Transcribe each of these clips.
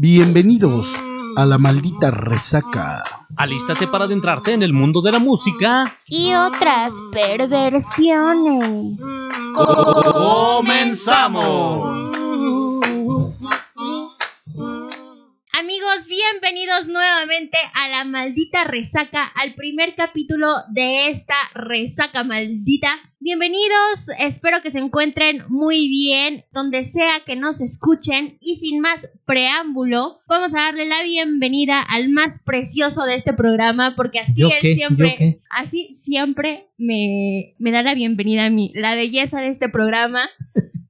Bienvenidos a la maldita resaca. Alístate para adentrarte en el mundo de la música. y otras perversiones. ¡Comenzamos! Bienvenidos nuevamente a la maldita resaca, al primer capítulo de esta resaca maldita. Bienvenidos, espero que se encuentren muy bien, donde sea que nos escuchen y sin más preámbulo, vamos a darle la bienvenida al más precioso de este programa, porque así ¿Yo él qué? siempre, así siempre me, me da la bienvenida a mí, la belleza de este programa.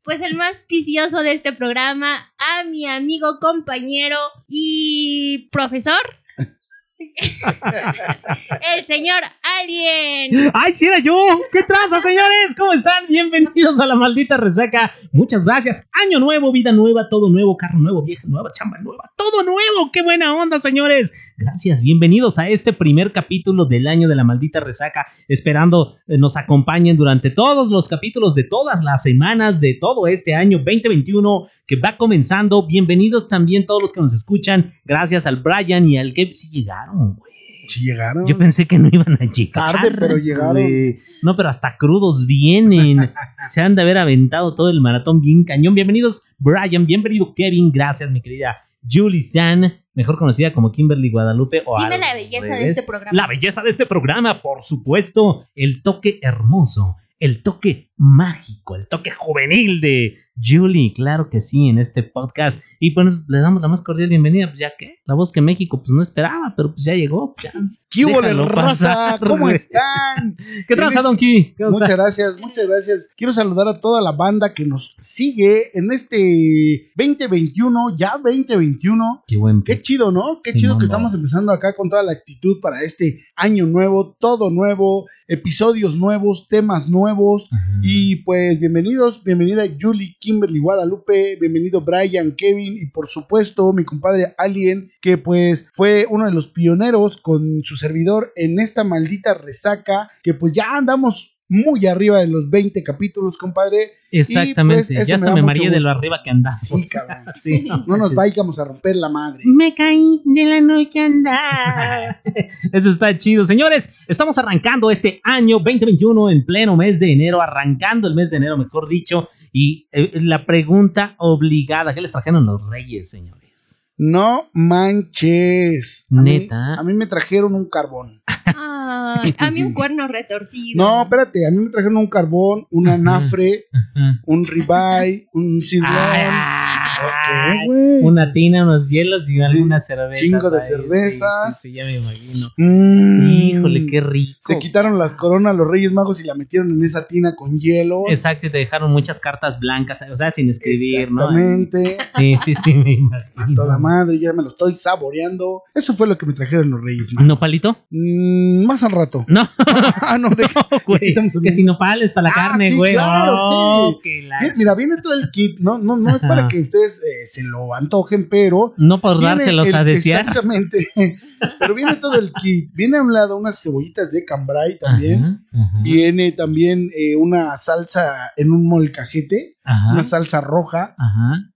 Pues el más vicioso de este programa, a mi amigo, compañero y profesor, el señor Alien. ¡Ay, si era yo! ¿Qué traza, señores? ¿Cómo están? Bienvenidos a la maldita resaca. Muchas gracias. Año nuevo, vida nueva, todo nuevo, carro nuevo, vieja nueva, chamba nueva, todo nuevo. ¡Qué buena onda, señores! Gracias, bienvenidos a este primer capítulo del año de la maldita resaca. Esperando eh, nos acompañen durante todos los capítulos de todas las semanas de todo este año 2021 que va comenzando. Bienvenidos también todos los que nos escuchan. Gracias al Brian y al Gabe. Sí llegaron, güey. Si llegaron. Yo pensé que no iban a llegar. Tarde, pero llegaron. güey. No, pero hasta crudos vienen. Se han de haber aventado todo el maratón bien cañón. Bienvenidos, Brian. Bienvenido, Kevin. Gracias, mi querida Julie San, mejor conocida como Kimberly Guadalupe. O Dime la belleza de este programa. La belleza de este programa, por supuesto. El toque hermoso, el toque mágico, el toque juvenil de Julie. Claro que sí, en este podcast. Y pues le damos la más cordial bienvenida. Pues ya que la voz que México pues no esperaba, pero pues ya llegó. ya. ¿Qué hubo, raza? ¿Cómo están? ¿Qué traza, Don Ki? ¿Cómo Muchas estás? gracias, muchas gracias. Quiero saludar a toda la banda que nos sigue en este 2021, ya 2021. Qué buen Qué chido, ¿no? Qué Sí, chido que estamos empezando acá con toda la actitud para este año nuevo, todo nuevo, episodios nuevos, temas nuevos. Ajá. Y pues bienvenidos, bienvenida Julie, Kimberly, Guadalupe, bienvenido Brian, Kevin y por supuesto mi compadre Alien, que pues fue uno de los pioneros con su servidor en esta maldita resaca, que pues ya andamos muy arriba de los 20 capítulos, compadre. Exactamente. Pues, eso ya me hasta me mucho mareé de lo arriba que andamos. Sí, cabrón. Sí, No nos vayamos a romper la madre. Me caí de la noche andar. Eso está chido. Señores, estamos arrancando este año 2021 en pleno mes de enero, arrancando el mes de enero, mejor dicho. Y eh, la pregunta obligada, ¿qué les trajeron los reyes, señores? No manches. A mí- Neta. a mí me trajeron un carbón. Ay, a mí un cuerno retorcido. No, espérate, a mí me trajeron un carbón, un anafre, un ribeye, un sirloin. Ay, ¿Qué, güey? una tina, unos hielos y Sí, cervezas. chingo de sí, cervezas. Sí, sí, ya me imagino. Mm. Híjole, qué rico. Se quitaron las coronas los Reyes Magos y la metieron en esa tina con hielo. Exacto, y te dejaron muchas cartas blancas, o sea, sin escribir, ¿no? Exactamente. Sí, sí, sí, me imagino. Toda madre, ya me lo estoy saboreando. Eso fue lo que me trajeron los Reyes Magos. ¿Nopalito? Mm, más al rato. No, ah, no, de no, güey. Que si nopales para la Ah, carne, güey. claro, Oh, sí. Mira, viene todo el kit. No, no, no es para que ustedes eh, se lo antojen, pero No por dárselos el- a desear. Exactamente. Pero viene todo el kit. Viene a un lado unas cebollitas de cambray también. Ajá, ajá, Viene también eh, una salsa en un molcajete. ajá, Una salsa roja.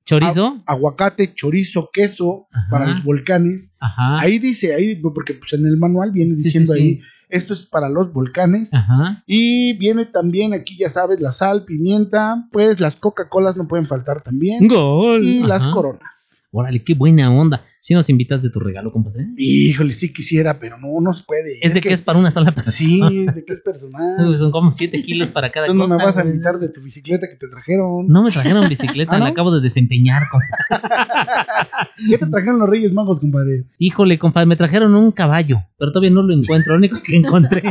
¿Chorizo? Aguacate, chorizo, queso para los volcanes. Ajá. Ahí dice, ahí, porque pues en el manual viene Sí, diciendo sí, sí. ahí, esto es para los volcanes. Ajá. Y viene también aquí, ya sabes, la sal, pimienta. Pues las Coca-Colas no pueden faltar también. Gol. Y las coronas. Órale, qué buena onda. Si nos invitas de tu regalo, compadre. Híjole, sí quisiera, pero no, no se puede. Es de que, es para una sola persona. Sí, es de que es personal. Son como 7 kilos para cada Tú no cosa. me vas a invitar de tu bicicleta que te trajeron. No me trajeron bicicleta, ¿Ah, no? la acabo de desempeñar. compadre. ¿Qué te trajeron los Reyes Magos, compadre? Híjole, compadre, me trajeron un caballo, pero todavía no lo encuentro. Lo único que encontré.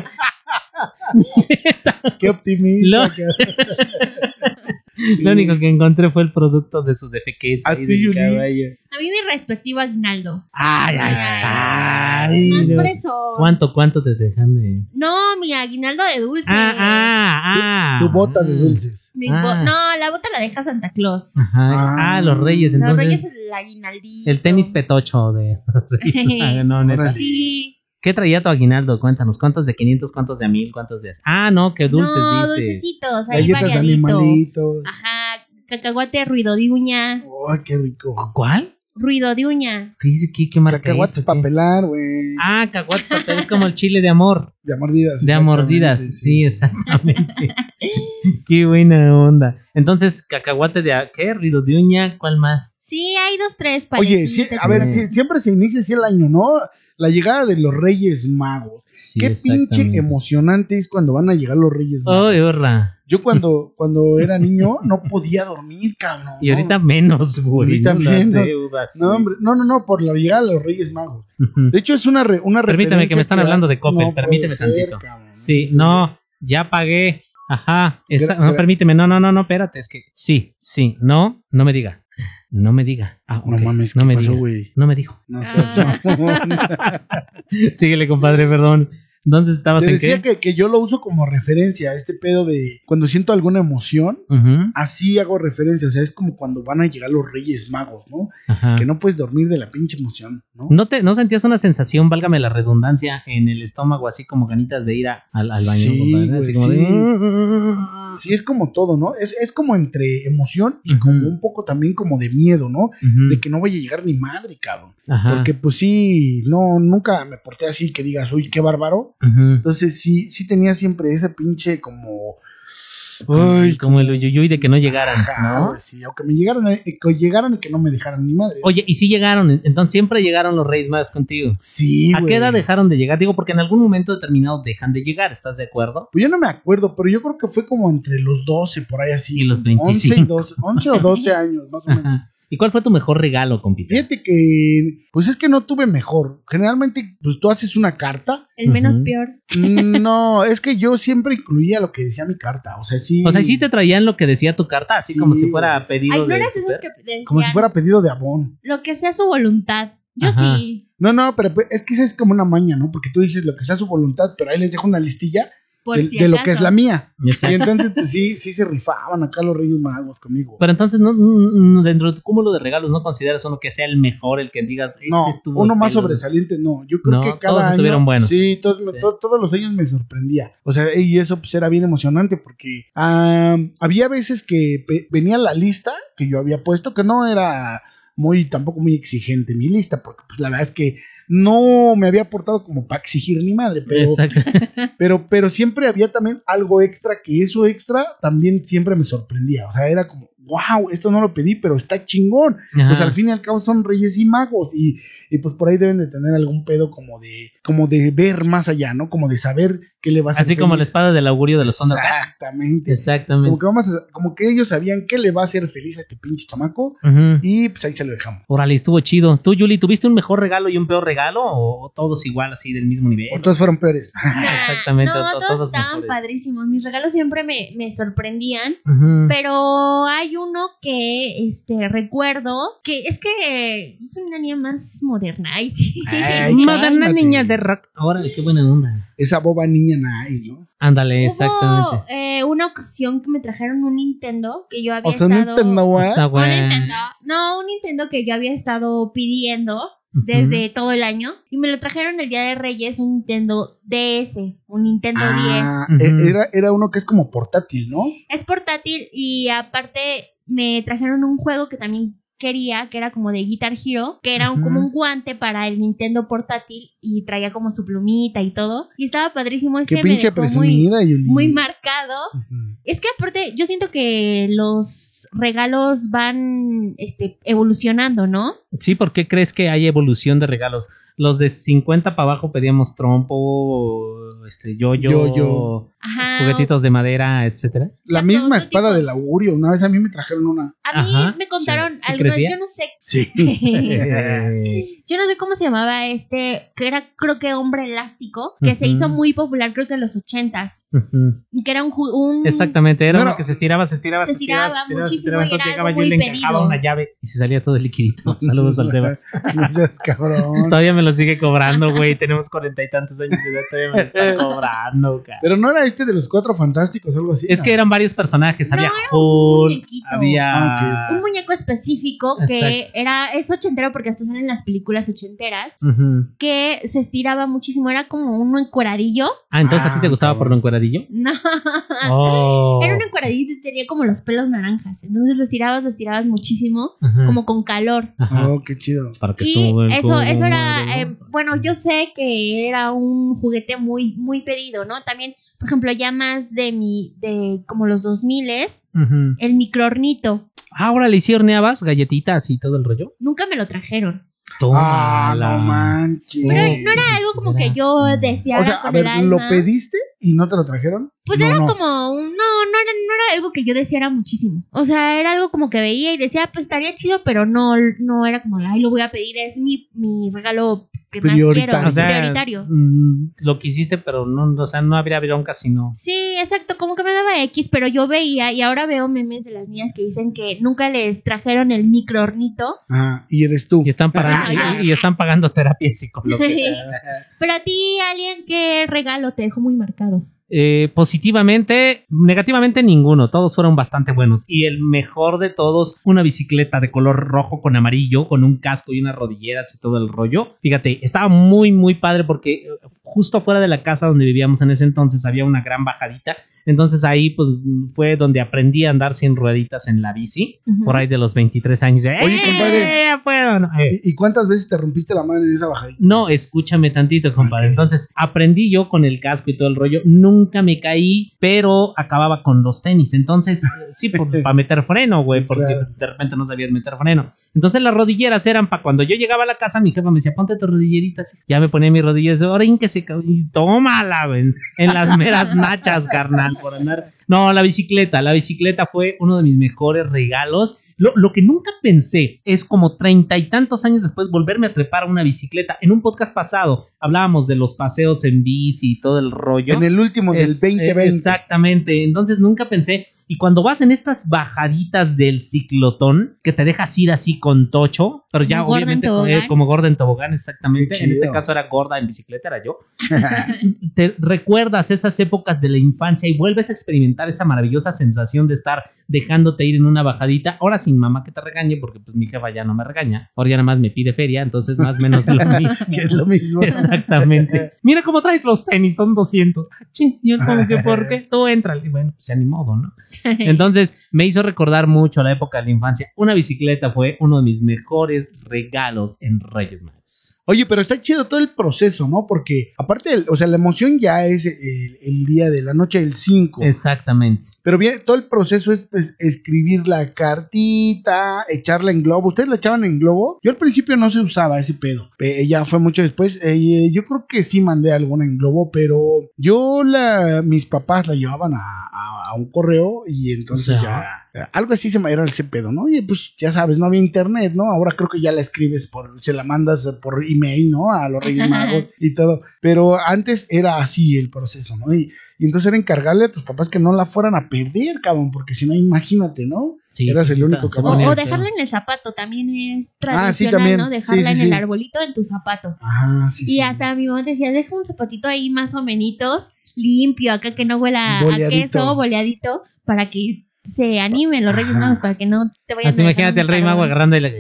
Qué optimista. Lo- Lo único que encontré fue el producto de su defequez. A ahí ti, Yuli. caballo. A mí mi respectivo aguinaldo. Ay, ay, Ay, ay. Más no. por eso. ¿Cuánto, cuánto te dejan de.? No, mi aguinaldo de dulce. Ah, ah, ah. Tu bota de dulces. Mi Ah. bo- No, la bota la deja Santa Claus. Ajá. Ah. Ah, los reyes, Los entonces. reyes el aguinaldito. el tenis petocho de. Ah, no, neta. Sí. ¿Qué traía tu aguinaldo? Cuéntanos, ¿cuántos de 500, cuántos de 1000, cuántos de... Ah, no, que dulces no, dulcecitos, ahí Galletas variadito. animalitos. Ajá, cacahuate ruido de uña. Ay, qué rico. ¿Cuál? ruido de uña. ¿Qué dice aquí? ¿Qué marca Cacahuates es, o para qué? pelar, güey. Ah, cacahuates para pelar, es como el chile de amor. De mordidas. De a mordidas, sí, exactamente. Qué buena onda. Entonces, cacahuate de a- ¿qué? Ruido de uña, ¿cuál más? Sí, hay dos, tres Oye, sí, paletitas. a ver, sí, siempre se inicia así el año, ¿no? La llegada de los Reyes Magos. Sí, Qué pinche emocionante es cuando van a llegar los Reyes Magos. Ay, horra. Yo cuando, cuando era niño no podía dormir, cabrón. Y ahorita no, menos, güey. Ahorita no menos. deudas, No, hombre, no, no, no, por la llegada de los Reyes Magos. De hecho, es una, re- una Permíteme, que me están hablando de Coppel, No permíteme ser, tantito. cabrón. Sí, no, ya pagué. Ajá, esa- no, permíteme, no, no, no, no, espérate, es que sí, sí, no, no me diga, no me diga. Ah, No mames, no ¿qué me pasó, güey? No me dijo. No seas Ah. mamón. Síguele, compadre, perdón. Entonces estabas Te en decía qué? que, que yo lo uso como referencia, este pedo de cuando siento alguna emoción, así hago referencia. O sea, es como cuando van a llegar los Reyes Magos, ¿no? ajá. Que no puedes dormir de la pinche emoción, ¿no? ¿No, te, ¿No sentías una sensación, válgame la redundancia, en el estómago, así como ganitas de ir a- al, al baño, Sí, compadre? Así como sí. de... Sí, es como todo, ¿no? Es, es como entre emoción y como un poco también como de miedo, ¿no? De que no vaya a llegar ni madre, cabrón. ajá, Porque pues sí, no, nunca me porté así que digas, uy, qué bárbaro. Entonces sí, sí tenía siempre ese pinche como... Ay, como el uyuyuy de que no llegaran, ¿no? sí, aunque me llegaran, eh, que llegaran y que no me dejaran ni madre. Oye, y sí llegaron, entonces siempre llegaron los Reyes Magos contigo. sí, ¿A güey. qué edad dejaron de llegar? Digo, porque en algún momento determinado dejan de llegar, ¿estás de acuerdo? Pues yo no me acuerdo, pero yo creo que fue como entre los 12, por ahí así. Y los 11 y 25. 12, 11 o 12 años, más o menos. ¿Y cuál fue tu mejor regalo, compita? Fíjate que, pues es que no tuve mejor. Generalmente, pues tú haces una carta. El menos peor. Mm, No, es que yo siempre incluía lo que decía mi carta. O sea, sí. O sea, ¿y sí te traían lo que decía tu carta, así Sí, como si fuera pedido Ay, no de eras esos que decían Como si fuera pedido de abón. lo que sea su voluntad. Yo Ajá. sí, No, no, pero pues, es que esa es como una maña, ¿no? Porque tú dices lo que sea su voluntad, pero ahí les dejo una listilla por de, si de lo que es la mía. Exacto. Y entonces, pues sí, sí se rifaban acá los Reyes Magos conmigo. Pero entonces, no, no, dentro de tu cúmulo de regalos, ¿no consideras uno que sea el mejor, el que digas, este no, estuvo uno más pelo? sobresaliente, no. Yo creo No, que cada todos año. estuvieron buenos. Sí, todos, me- Sí. to- todos los años me sorprendía. O sea, y eso pues era bien emocionante porque ah, había veces que pe- venía la lista que yo había puesto, que no era muy, tampoco muy exigente mi lista, porque pues la verdad es que no me había portado como para exigir ni madre, pero, Exacto. pero, pero siempre había también algo extra, que eso extra también siempre me sorprendía. O sea, era como, wow, esto no lo pedí, pero está chingón. Pues al fin y al cabo son reyes y magos y, y pues por ahí deben de tener algún pedo como de como de ver más allá, ¿no? Como de saber qué le va a hacer Así como la espada del augurio de los Thundercats. Exactamente. Como Exactamente. que, vamos a- como que ellos sabían qué le va a hacer feliz a este pinche chamaco y pues ahí se lo dejamos. Órale, estuvo chido. ¿Tú, Yuli, tuviste un mejor regalo y un peor regalo? ¿O, todos igual, así del mismo nivel? O todos fueron peores. Nah, Exactamente, No, to- todos, todos estaban mejores. padrísimos. Mis regalos siempre me, me sorprendían. Pero hay uno que este recuerdo que es que soy una niña más moderna. Ay, sí. Ay, Moderna niña de rock. Órale, qué buena onda. Esa boba niña nice, ¿no? Ándale, Hubo exactamente. eh, una ocasión que me trajeron un Nintendo que yo había O sea, estado. Nintendo, O sea, Un güey. Nintendo. No, un Nintendo que yo había estado pidiendo Desde todo el año. Y me lo trajeron el día de Reyes, un Nintendo DS, un Nintendo Ah, 10. e- Ujú. era, era uno que es como portátil, ¿no? 10. Es portátil y aparte me trajeron un juego que también quería, que era como de Guitar Hero, que era un- como un guante para el Nintendo portátil y traía como su plumita y todo. Y estaba padrísimo. Qué Ese me pinche dejó muy, muy marcado. Ujú. Es que aparte, yo siento que los regalos van este, evolucionando, ¿no? Sí, ¿por qué crees que hay evolución de regalos? Los de 50 para abajo pedíamos trompo, este, yo-yo, Yo-yo. Ajá. juguetitos de madera, etcétera. La Exacto, misma espada tipo. del augurio. Una vez a mí me trajeron una. A mí Ajá, me contaron sí. ¿Sí crecía? yo no sé. Sí. Yo no sé cómo se llamaba este, que era creo que hombre elástico, que se Ujú. hizo muy popular creo que en los ochentas, Ujú. y que era un, un Exactamente, era Bueno, uno que se estiraba, se estiraba, Se estiraba muchísimo se estiraba, y era llegaba algo yo y le muy encajaba pedido. una llave y se salía todo el liquidito. Saludos al Sebas. No seas cabrón. Todavía me lo sigue cobrando, güey. Tenemos cuarenta y tantos años de edad, todavía me lo está cobrando, cara. Pero no era este de los cuatro fantásticos, algo así. Es que eran varios personajes. No, había un Hulk, muñequito. había. Ah, un muñeco específico que Exacto. era es ochentero porque hasta salen las películas películas ochenteras, que se estiraba muchísimo, era como uno encueradillo. Ah, entonces a ti te Ah, gustaba por lo encueradillo. No, Oh. era un encuadradito y tenía como los pelos naranjas. Entonces los tirabas, los tirabas muchísimo, Ajá. como con calor. Ajá. Oh, qué chido. Para que Y eso, eso era, eh, ¿no? bueno, yo sé que era un juguete muy, muy pedido, ¿no? También, por ejemplo, ya más de mi, de como los 2000 Ujú. el microornito, Ah, Ahora le hicieron horneabas, galletitas y todo el rollo. nunca me lo trajeron. Ah, no manches. Pero Oh, no era algo como que yo deseara o sea, a ver, el ¿lo pediste y no te lo trajeron? Pues No, era no. como, un- no, no era, no era algo que yo deseara muchísimo. O sea, era algo como que veía y decía, pues estaría chido, pero no, no era como de, ay, lo voy a pedir, es mi, mi regalo que más Prioritario. quiero, O sea, prioritario. mm, lo quisiste, pero no, o sea, no habría bronca si no. Sí, exacto, como que me daba X, pero yo veía y ahora veo memes de las niñas que dicen que nunca les trajeron el microornito. Ajá, y eres tú. Y están, para- Ajá. y, y están pagando terapia psicológica. pero a ti, alguien, ¿qué regalo te dejó muy marcado? Eh, positivamente, negativamente ninguno, todos fueron bastante buenos. Y el mejor de todos, una bicicleta de color rojo con amarillo, con un casco y unas rodilleras y todo el rollo. Fíjate, estaba muy, muy padre porque eh, justo fuera de la casa donde vivíamos en ese entonces había una gran bajadita. Entonces ahí pues fue donde aprendí a andar sin rueditas en la bici, por ahí de los 23 años. de, Oye, "Eh, compadre. ya puedo", no, eh. ¿Y, y cuántas veces te rompiste la madre en esa bajadita? No, escúchame tantito, compadre. Entonces, aprendí yo con el casco y todo el rollo. Nunca me caí, pero acababa con los tenis. Entonces, eh, sí, para meter freno, güey, Sí, porque claro. de repente no sabías meter freno. Entonces, las rodilleras eran para cuando yo llegaba a la casa, mi jefa me decía, ponte tus rodilleritas. Ya me ponía mis rodilleras. Ahora que se y tómala, güey, en las meras nachas, carnal, por andar. No, la bicicleta. La bicicleta fue uno de mis mejores regalos. Lo, lo que nunca pensé es como treinta y tantos años después volverme a trepar a una bicicleta. En un podcast pasado hablábamos de los paseos en bici y todo el rollo. En el último del Es- 2020. eh, Exactamente. Entonces nunca pensé. Y cuando vas en estas bajaditas del ciclotón, que te dejas ir así con tocho, pero ya Como obviamente co- tobogán. eh, como gorda en tobogán, exactamente. En este caso era gorda en bicicleta, era yo. te recuerdas esas épocas de la infancia y vuelves a experimentar esa maravillosa sensación de estar dejándote ir en una bajadita, ahora sin mamá que te regañe, porque pues mi jefa ya no me regaña, ahora ya nada más me pide feria, entonces más o menos lo mismo. que es lo mismo. Exactamente. Mira cómo traes los tenis, son 200. Ah, ching, y yo como que, ¿por qué? Tú entra. Y bueno, pues ya ni modo, ¿no? Entonces me hizo recordar mucho la época de la infancia. Una bicicleta fue uno de mis mejores regalos en Reyes Magos. Oye, pero está chido todo el proceso, ¿no? Porque aparte, o sea, la emoción ya es el, el día de la noche del 5. Exactamente. Pero bien, todo el proceso es pues, escribir la cartita, echarla en globo. ¿Ustedes la echaban en globo? Yo al principio no se usaba ese pedo. Eh, ya fue mucho después. Eh, yo creo que sí mandé alguna en globo, pero yo la, mis papás la llevaban a, a- a un correo y entonces O ya. Eh, Algo así se me era ese pedo, ¿no? Y pues ya sabes, no había internet, ¿no? Ahora creo que ya la escribes por, se la mandas por email, ¿no? A los Reyes Magos y todo. Pero antes era así el proceso, ¿no? Y, y entonces era encargarle a tus papás que no la fueran a perder, cabrón, porque si no, imagínate, ¿no? Sí, Eras sí, el sí, único que O, dejarla en el zapato, también es Ah, sí, tradicional, también. ¿no? Dejarla sí, en sí. el arbolito en tu zapato. Ajá, sí. Y sí. hasta mi mamá decía, deja un zapatito ahí más o menos limpio, acá que no huela a Boleadito. queso, boleadito, para que se animen los Reyes. Magos, para que no te vayan Así a imagínate al rey mago agarrando y le...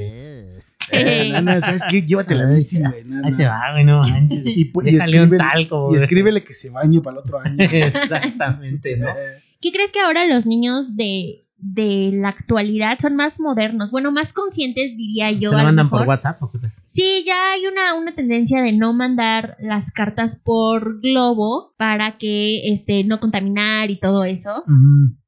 Eh, no, no, ¿sabes qué? Llévate la Ay, bici, sí. güey. no, Ahí no. te va, güey, no manches. Y, escríbele- talco, y güey. escríbele que se bañe para el otro año. Exactamente, ¿no? ¿Qué crees que ahora los niños de, de la actualidad son más modernos? Bueno, más conscientes, diría yo. ¿Se a lo lo mandan mejor. por WhatsApp o qué? Sí, ya hay una, una tendencia de no mandar las cartas por globo para que este, no contaminar y todo eso.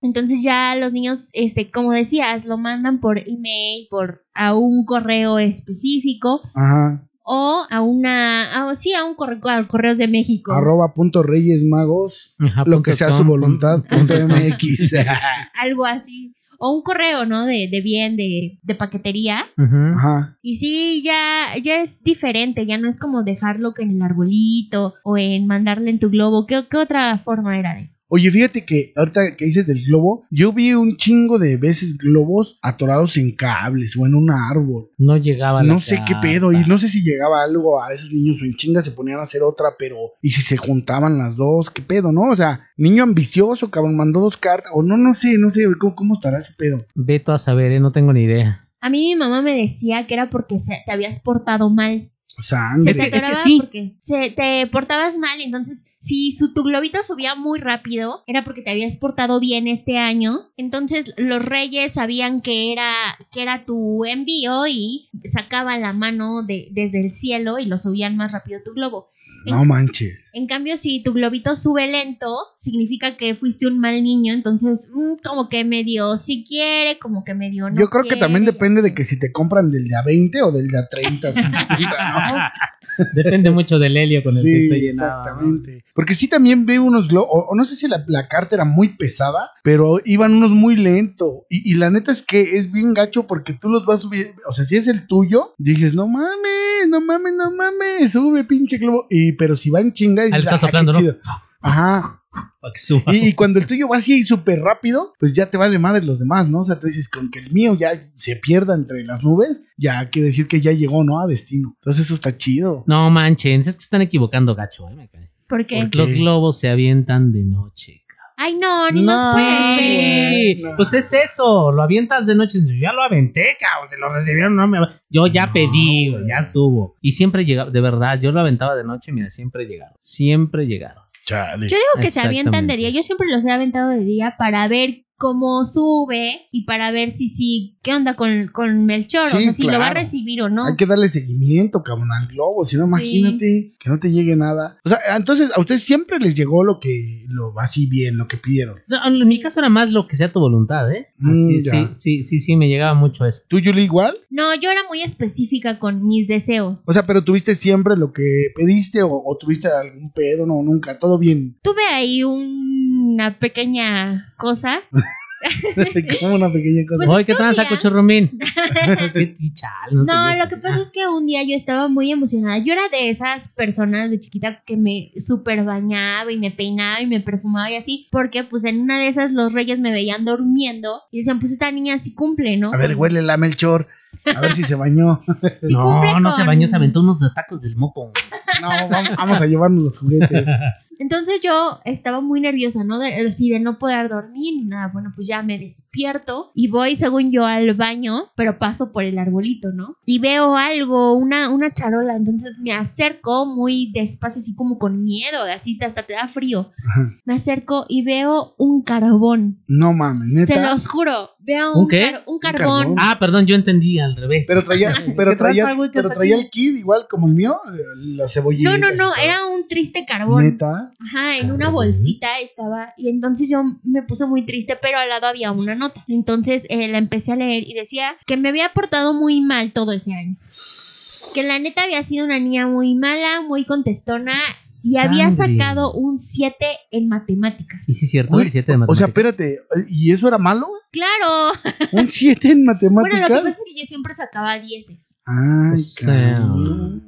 Entonces ya los niños, este, como decías, lo mandan por email, por a un correo específico Ajá. o a una, a- sí, a un correo, a Correos de México. Arroba punto Reyes Magos. Ajá, Lo punto que sea com, su voluntad. punto- Punto MX. Algo así. O un correo, ¿no? De, de bien, de, de paquetería. Ajá. Y sí, ya, ya es diferente, ya no es como dejarlo que en el arbolito o en mandarle en tu globo. ¿Qué, qué otra forma era de? Oye, fíjate que ahorita que dices del globo, yo vi un chingo de veces globos atorados en cables o en un árbol. No llegaba la No sé qué pedo, y no sé si llegaba algo a esos niños o en chinga se ponían a hacer otra, pero y si se juntaban las dos, qué pedo, ¿no? O sea, niño ambicioso, cabrón, mandó dos cartas, o no, no sé, no sé, ¿cómo, cómo estará ese pedo? Veto a saber, ¿eh? no tengo ni idea. A mí mi mamá me decía que era porque se- te habías portado mal. Sangre. Se te Es que- es que atoraba sí. porque se, te portabas mal, entonces si su, tu globito subía muy rápido, era porque te habías portado bien este año. Entonces los reyes sabían que era, que era tu envío y sacaban la mano de, desde el cielo y lo subían más rápido tu globo. No manches. En cambio, si tu globito sube lento, significa que fuiste un mal niño, entonces mm, como que medio si quiere, como que medio no Yo creo que también depende de que si te compran del de a 20 o del de a 30, 50, ¿no? Depende mucho del helio con el que esté llenado. ¿no? exactamente. Porque sí también veo unos globos, o, o no sé si la, la carta era muy pesada, pero iban unos muy lento. Y, y la neta es que es bien gacho porque tú los vas subiendo, o sea, si es el tuyo, dices, no mames, no mames, no mames, sube pinche globo. Y, pero si va en chinga, Ahí dices, está "Ah, qué soplando, ¿no? chido". Ajá. Y, y cuando el tuyo va así súper rápido, pues ya te vale madre los demás, ¿no? O sea, tú dices, con que el mío ya se pierda entre las nubes, ya quiere decir que ya llegó, ¿no? A destino. Entonces eso está chido. No manchen, es que están equivocando gacho, eh, me cae. ¿Por qué? ¿Por qué? Los globos se avientan de noche. Ay, no, ni No, puedes ver. no. pues es eso, lo avientas de noche, yo ya lo aventé, cabrón, se lo recibieron, no me... Yo ya No, pedí, güey, ya estuvo. Y siempre llegaba, de verdad, yo lo aventaba de noche, mira, siempre llegaron, siempre llegaron. Chale. Yo digo que se avientan de día. Yo siempre los he aventado de día para ver cómo sube y para ver si sí, qué onda con, con Melchor. o Sí, sea, si lo va a recibir o no. Hay que darle seguimiento, cabrón, al globo. Si no, Sí. imagínate que no te llegue nada. O sea, entonces a ustedes siempre les llegó lo que, lo así bien, lo que pidieron. No, en mi caso era más lo que sea tu voluntad, ¿eh? Mm, Así, ya. sí, sí, sí, sí, me llegaba mucho eso. ¿Tú, Yuli, igual? No, yo era muy específica con mis deseos. O sea, pero tuviste siempre lo que pediste o, o tuviste algún pedo, no, nunca, todo bien. Tuve ahí una pequeña cosa. Como una pequeña cosa. Pues Oye, ¿qué tranza, chal, no, No, lo que pasa es que un día yo estaba muy emocionada. Yo era de esas personas de chiquita que me super bañaba y me peinaba y me perfumaba y así, porque pues en una de esas los reyes me veían durmiendo y decían, pues esta niña sí cumple, ¿no? A ver, huele la Melchor. A ver si se bañó. sí no, no se bañó, se aventó unos tacos del moco. No, vamos, vamos a llevarnos los juguetes. Entonces yo estaba muy nerviosa, ¿no? De, así de no poder dormir ni nada. Bueno, pues ya me despierto y voy, según yo, al baño, pero paso por el arbolito, ¿no? Y veo algo, una, una charola. Entonces me acerco muy despacio, así como con miedo, así hasta te da frío. Ajá. Me acerco y veo un carbón. No mames, neta. Se los juro, veo ¿Un un, qué? car- un Un carbón. Ah, perdón, yo entendí al revés. Pero traía, pero ¿Qué traía, pero traía el kit igual como el mío, eh, la cebollita. No, no, no, era un triste carbón. Neta. Ajá, en una bolsita estaba. Y entonces yo me puse muy triste, pero al lado había una nota. Entonces eh, la empecé a leer y decía que me había portado muy mal todo ese año. Que la neta había sido una niña muy mala, muy contestona y había sacado un 7 en matemáticas. ¿Y sí es cierto? Uy, el 7 de O sea, matemáticas. espérate, ¿y eso era malo? ¡Claro! ¿Un 7 en Bueno, matemáticas? lo que pasa es que yo siempre sacaba 10. Ay, O sea.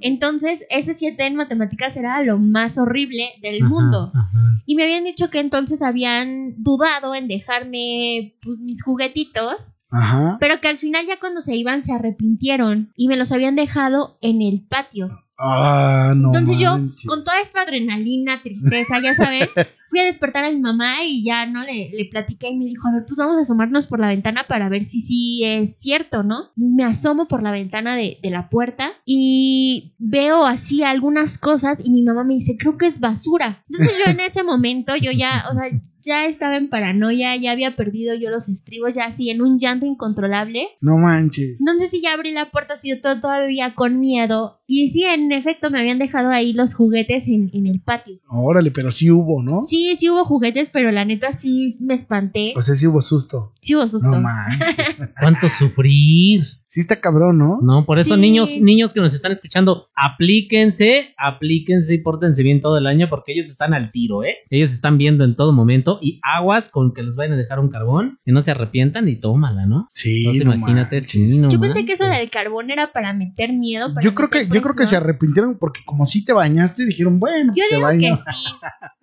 Entonces, ese 7 en matemáticas era lo más horrible del Ajá, mundo. ajá. Y me habían dicho que entonces habían dudado en dejarme pues, mis juguetitos, Ajá. pero que al final ya cuando se iban se arrepintieron y me los habían dejado en el patio. Ah, no. entonces yo, con toda esta adrenalina, tristeza, ya saben, fui a despertar a mi mamá y ya no le, le platiqué y me dijo, a ver, pues vamos a asomarnos por la ventana para ver si sí es cierto, ¿no? Entonces me asomo por la ventana de, de la puerta y veo así algunas cosas y mi mamá me dice, creo que es basura. Entonces yo en ese momento, yo ya, o sea, ya estaba en paranoia, ya había perdido yo los estribos, ya así en un llanto incontrolable. No manches. Entonces sí, ya abrí la puerta así todo, todavía con miedo. Y sí, en efecto, me habían dejado ahí los juguetes en, en el patio. Órale, pero sí hubo, ¿no? Sí, sí hubo juguetes, pero la neta sí me espanté. O sea, sí hubo susto. Sí hubo susto. No manches. ¿Cuánto sufrir? Sí está cabrón, ¿no? No, por eso Sí. niños, niños que nos están escuchando, aplíquense, aplíquense y pórtense bien todo el año porque ellos están al tiro, ¿eh? Ellos están viendo en todo momento y aguas con que les vayan a dejar un carbón, que no se arrepientan y tómala, ¿no? Sí, Entonces no imagínate, sí, no Yo pensé que eso del carbón era para meter miedo. para Yo creo que, yo creo que se arrepintieron porque como sí te bañaste, dijeron, bueno, Yo pues se digo que sí.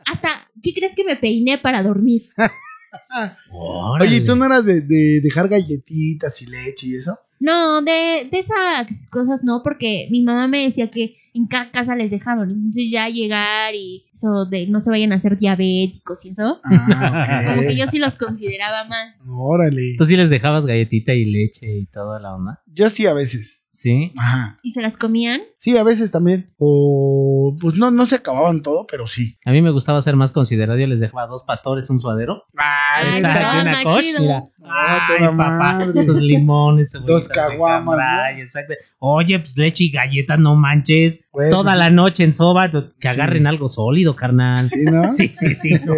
Hasta, ¿qué crees que me peiné para dormir? Oye, ¿y tú no eras de, de dejar galletitas y leche y eso? No, de, de esas cosas no, porque mi mamá me decía que en cada casa les dejaban. Entonces ya llegar y eso de no se vayan a hacer diabéticos y eso. Ah, Como que yo sí los consideraba más. Órale. ¿Tú sí les dejabas galletita y leche y toda la onda? Yo sí a veces. Sí. Ajá. ¿Y se las comían? Sí, a veces también. O pues no, no se acababan todo, pero sí. A mí me gustaba ser más considerado. Yo les dejaba dos pastores, un suadero. Ay, Exacto, una coche, mira. Ay, papá, madre. esos limones, Dos caguamas, cambray, exacto. Oye, pues leche y galletas, no manches. Güey, Toda pues, la noche en soba, que Sí. agarren algo sólido, carnal. Sí, ¿no? Sí, sí, sí. no,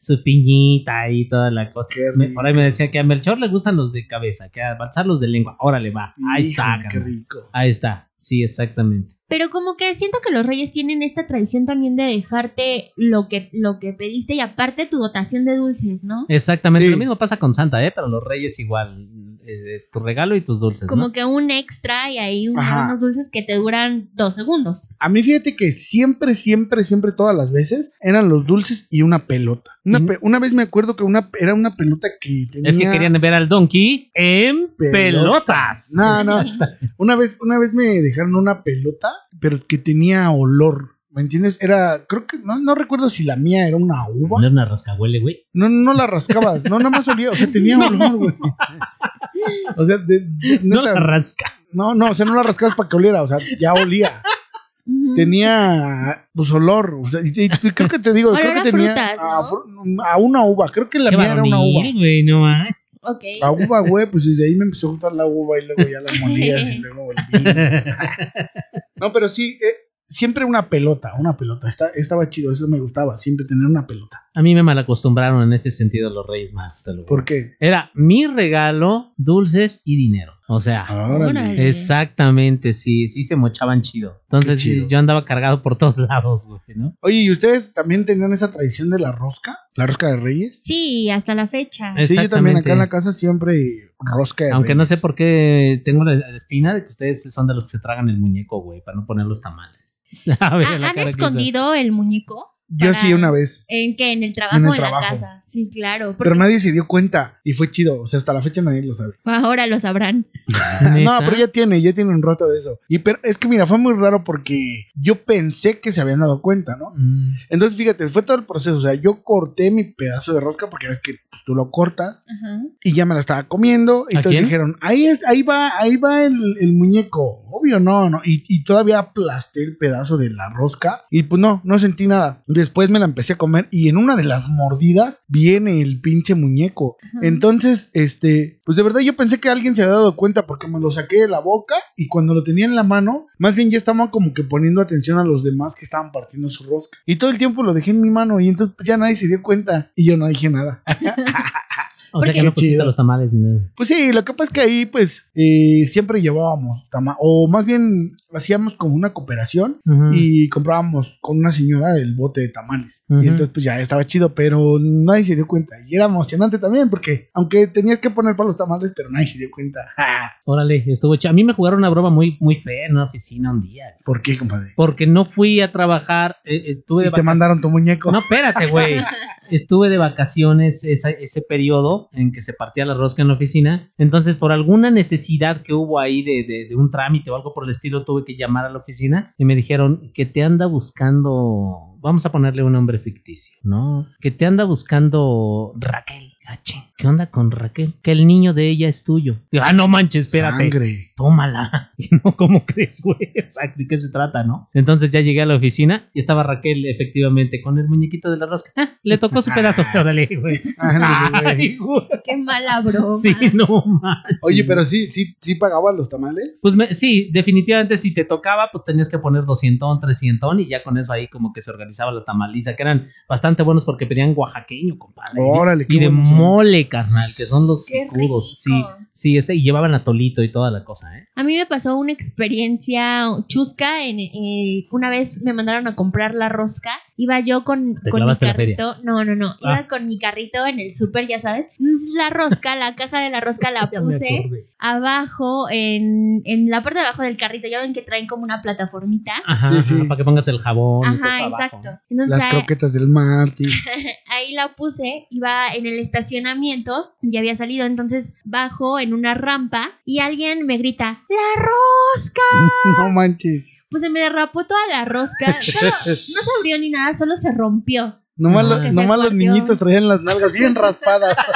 su piñita y toda la cosa. Me- por ahí me decía que a Melchor le gustan los de cabeza, que a Balsar los de lengua. Órale, va. Ahí está, Qué rico. Ahí está. Sí, exactamente. Pero como que siento que los reyes tienen esta tradición también de dejarte lo que, lo que pediste y aparte tu dotación de dulces, ¿no? Exactamente. Sí. Lo mismo pasa con Santa, ¿eh? Pero los reyes igual. eh, tu regalo y tus dulces. Como ¿no? que un extra y ahí unos dulces que te duran dos segundos. A mí fíjate que siempre, siempre, siempre, todas las veces eran los dulces y una pelota. Una, Y- pe- una vez me acuerdo que una era una pelota que tenía. Es que querían ver al Donkey en Pelota. pelotas. No, no. Sí. Una vez, una vez me dejaron una pelota, pero que tenía olor. ¿Me entiendes? Era, creo que, no, no recuerdo si la mía era una uva. No era una rascahuele, güey. No, no la rascabas, no, nada más olía, o sea, tenía No. olor, güey. O sea, de- de- No neta, la rasca. no, no, o sea, no la rascabas para que oliera, o sea, ya olía. Tenía, pues, olor, o sea, y, y creo que te digo, Olor creo a que tenía frutas, a, ¿no? fru- a una uva, creo que la Qué mía era una uva. güey, no. Ok. A uva, güey, pues desde ahí me empezó a gustar la uva y luego ya la molías y luego el vino. No, pero sí, eh, siempre una pelota, una pelota. Está, estaba chido, eso me gustaba, siempre tener una pelota. A mí me malacostumbraron en ese sentido los Reyes Magos, te lo juro. ¿Por qué? Era mi regalo, dulces y dinero. O sea, Órale. Exactamente, sí, sí se mochaban chido. Entonces chido. yo andaba cargado por todos lados, güey, ¿no? Oye, ¿y ustedes también tenían esa tradición de la rosca? ¿La rosca de Reyes? Sí, hasta la fecha. Sí, yo también acá en la casa siempre rosca de Aunque no sé por qué tengo la, la espina de que ustedes son de los que se tragan el muñeco, güey, para no poner los tamales. Ah, ¿Han escondido el muñeco? Yo sí una vez, ¿En qué? ¿En el trabajo En el o en la trabajo. casa? Sí, claro. pero nadie se dio cuenta y fue chido, o sea, hasta la fecha nadie lo sabe. ahora lo sabrán. No, pero ya tiene, ya tiene un rato de eso. Y pero es que mira, fue muy raro porque yo pensé que se habían dado cuenta, ¿no? Mm. Entonces, fíjate, fue todo el proceso. O sea, yo corté mi pedazo de rosca porque ves que pues, tú lo cortas Ajá. y ya me la estaba comiendo. Y ¿A entonces quién? dijeron, ahí es, ahí va, ahí va el, el muñeco. Obvio, no, no. Y, y todavía aplasté el pedazo de la rosca. Y pues no, no sentí nada. Después me la empecé a comer. Y en una de las mordidas viene el pinche muñeco. Ajá. Entonces, este, pues de verdad yo pensé que alguien se había dado cuenta porque me lo saqué de la boca y cuando lo tenía en la mano, más bien ya estaban como que poniendo atención a los demás que estaban partiendo su rosca. Y todo el tiempo lo dejé en mi mano y entonces ya nadie se dio cuenta y yo no dije nada. O sea que no pusiste Chido. los tamales nada. Pues sí, lo que pasa es que ahí pues eh, siempre llevábamos tama o más bien hacíamos como una cooperación y comprábamos con una señora el bote de tamales. Y entonces pues ya estaba chido, pero nadie se dio cuenta. Y era emocionante también porque aunque tenías que poner para los tamales, pero nadie se dio cuenta. Órale, estuvo ch- A mí me jugaron una broma muy, muy fea en una oficina un día. ¿Por qué, compadre? Porque no fui a trabajar, eh, estuve de Y te mandaron tu muñeco. No, espérate, güey. Estuve de vacaciones ese periodo en que se partía la rosca en la oficina. Entonces, por alguna necesidad que hubo ahí de, de- de un trámite o algo por el estilo, tuve que llamar a la oficina y me dijeron que te anda buscando. Vamos a ponerle un nombre ficticio, ¿no? Que te anda buscando Raquel. ¿Qué onda con Raquel? Que el niño de ella es tuyo. Digo, ah, no manches, espérate Sangre. tómala. Y no, ¿cómo crees, güey? O sea, ¿de qué se trata, no? Entonces ya llegué a la oficina y estaba Raquel efectivamente con el muñequito de la rosca. Ah, le tocó su pedazo. Órale, güey. Ay. Qué mala broma. Sí, no manches. Oye, pero sí, sí, sí pagabas los tamales. Pues me- sí, definitivamente si te tocaba, pues tenías que poner 200, 300 y ya con eso ahí como que se organizaba la tamaliza, que eran bastante buenos porque pedían oaxaqueño, compadre. Órale, qué y de buenos son. Mole, carnal, que son los Qué picudos. Sí, rico. sí, ese, y llevaban atolito y toda la cosa, ¿eh? A mí me pasó una experiencia chusca. En, eh, una vez me mandaron a comprar la rosca. Iba yo con, Te con mi clavaste la feria. carrito. No, no, no. Iba Ah. con mi carrito en el súper, ya sabes. Entonces la rosca, la caja de la rosca la puse abajo, en, en la parte de abajo del carrito. Ya ven que traen como una plataformita. Ajá, Sí, ajá, sí. para que pongas el jabón. Ajá, exacto. Las ahí- croquetas del Martín. ahí la puse, iba en el estacionamiento, ya había salido, entonces bajo en una rampa y alguien me grita, ¡La rosca! no manches. Pues se me derrapó toda la rosca, solo- no se abrió ni nada, solo se rompió. Nomás, lo- nomás los niñitos traían las nalgas bien raspadas.